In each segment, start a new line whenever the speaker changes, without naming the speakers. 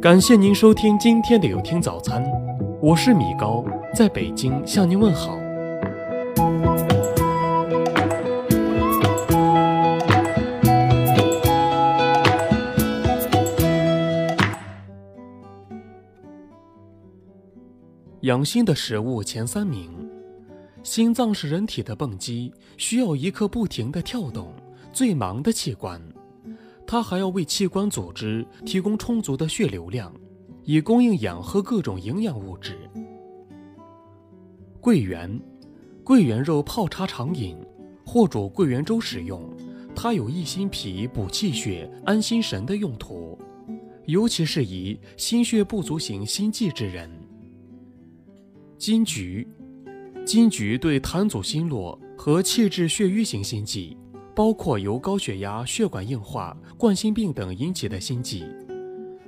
感谢您收听今天的有听早餐，我是米高，在北京向您问好。养心的食物前三名，心脏是人体的泵机，需要一刻不停的跳动、最忙的器官。它还要为器官组织提供充足的血流量，以供应氧和各种营养物质。桂圆，桂圆肉泡茶常饮，或煮桂圆粥食用。它有益心脾、补气血、安心神的用途，尤其适宜心血不足型心悸之人。金桔，金桔对痰阻心络和气滞血瘀型心悸。包括由高血压、血管硬化、冠心病等引起的心悸，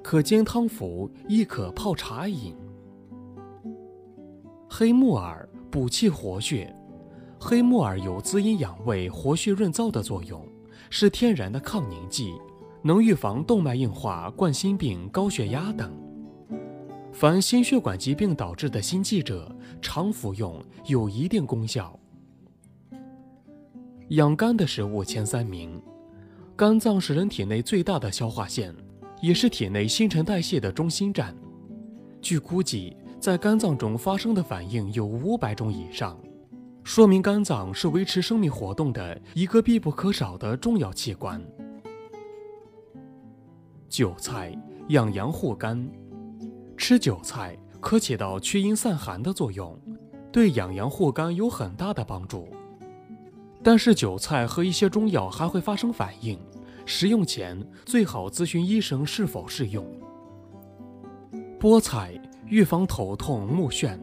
可煎汤服，亦可泡茶饮。黑木耳补气活血，黑木耳有滋阴养胃、活血润燥的作用，是天然的抗凝剂，能预防动脉硬化、冠心病、高血压等。凡心血管疾病导致的心悸者，常服用有一定功效。养肝的食物前三名，肝脏是人体内最大的消化腺，也是体内新陈代谢的中心站。据估计，在肝脏中发生的反应有五百种以上，说明肝脏是维持生命活动的一个必不可少的重要器官。韭菜养阳护肝，吃韭菜可起到驱阴散寒的作用，对养阳护肝有很大的帮助。但是韭菜和一些中药还会发生反应，食用前最好咨询医生是否适用。菠菜预防头痛目眩，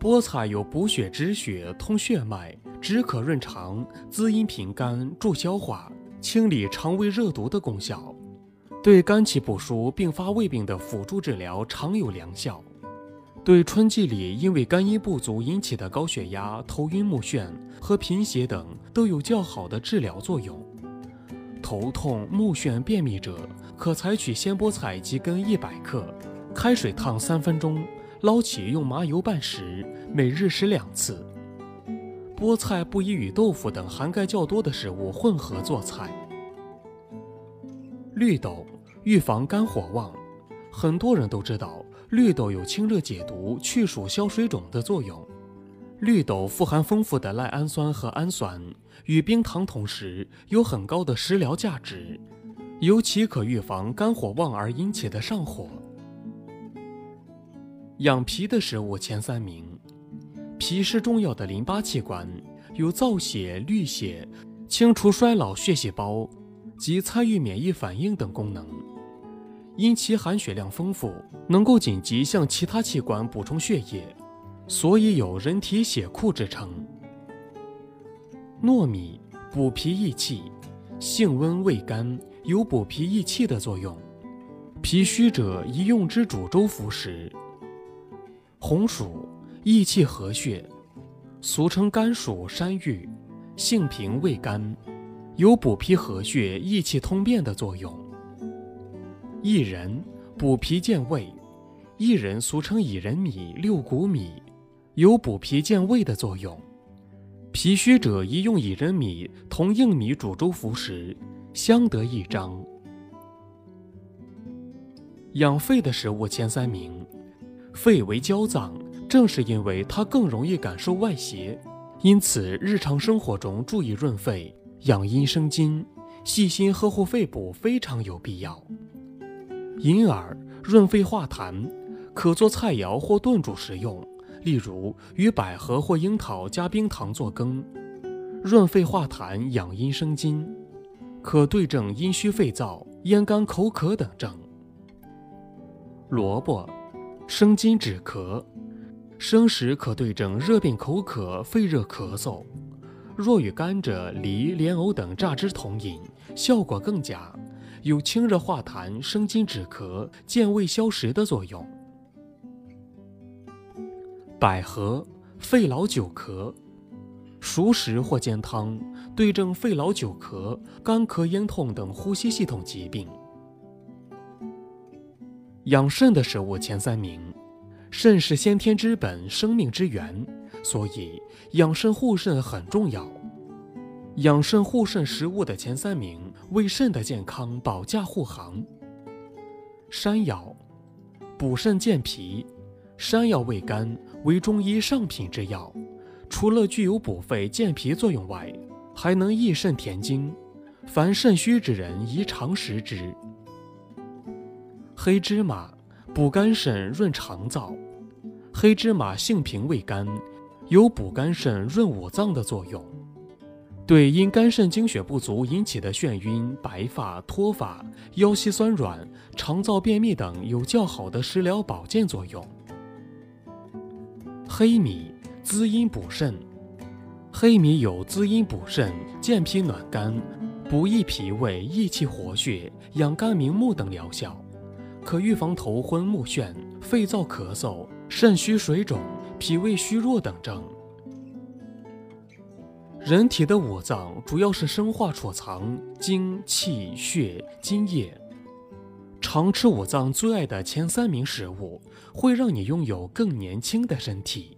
菠菜有补血止血、通血脉、止渴润肠、滋阴平肝、助消化、清理肠胃热毒的功效，对肝气不舒、并发胃病的辅助治疗常有良效。对春季里因为肝阴不足引起的高血压、头晕目眩和贫血等都有较好的治疗作用。头痛、目眩、便秘者，可采取鲜菠菜几根一百克，开水烫三分钟，捞起用麻油拌食，每日食两次。菠菜不宜与豆腐等含钙较多的食物混合做菜。绿豆预防肝火旺，很多人都知道。绿豆有清热解毒、去暑消水肿的作用。绿豆富含丰富的赖氨酸和氨酸，与冰糖同食，有很高的食疗价值，尤其可预防肝火旺而引起的上火。养脾的食物前三名，脾是重要的淋巴器官，有造血、滤血、清除衰老血细胞及参与免疫反应等功能。因其含血量丰富，能够紧急向其他器官补充血液，所以有人体血库之称。糯米补脾益气，性温味甘，有补脾益气的作用，脾虚者宜用之煮粥服食。红薯益气和血，俗称甘薯、山芋，性平味甘，有补脾和血、益气通便的作用。薏仁补脾健胃，薏仁俗称薏仁米、六谷米，有补脾健胃的作用。脾虚者宜用薏仁米同硬米煮粥服食，相得益彰。养肺的食物前三名，肺为娇脏，正是因为它更容易感受外邪，因此日常生活中注意润肺、养阴生津，细心呵护肺部非常有必要。银耳润肺化痰，可做菜肴或炖煮食用。例如与百合或樱桃加冰糖做羹，润肺化痰、养阴生津，可对症阴虚肺燥、咽干口渴等症。萝卜生津止咳，生食可对症热病口渴、肺热咳嗽。若与甘蔗、梨、莲藕等榨汁同饮，效果更佳。有清热化痰、生津止咳、健胃消食的作用。百合肺痨久咳，熟食或煎汤，对症肺痨久咳、干咳咽痛等呼吸系统疾病。养肾的食物前三名，肾是先天之本，生命之源，所以养肾护肾很重要。养肾护肾食物的前三名，为肾的健康保驾护航。山药，补肾健脾。山药味甘，为中医上品之药，除了具有补肺健脾作用外，还能益肾填精。凡肾虚之人宜常食之。黑芝麻，补肝肾、润肠燥。黑芝麻性平味甘，有补肝肾、润五脏的作用。对因肝肾精血不足引起的眩晕、白发、脱发、腰膝酸软、肠燥便秘等有较好的食疗保健作用。黑米滋阴补肾，黑米有滋阴补肾、健脾暖肝、补益脾胃、益气活血、养肝明目等疗效，可预防头昏目眩、肺燥咳嗽、肾虚水肿、脾胃虚弱等症。人体的五脏主要是生化储藏精、气、血、津液。常吃五脏最爱的前三名食物，会让你拥有更年轻的身体。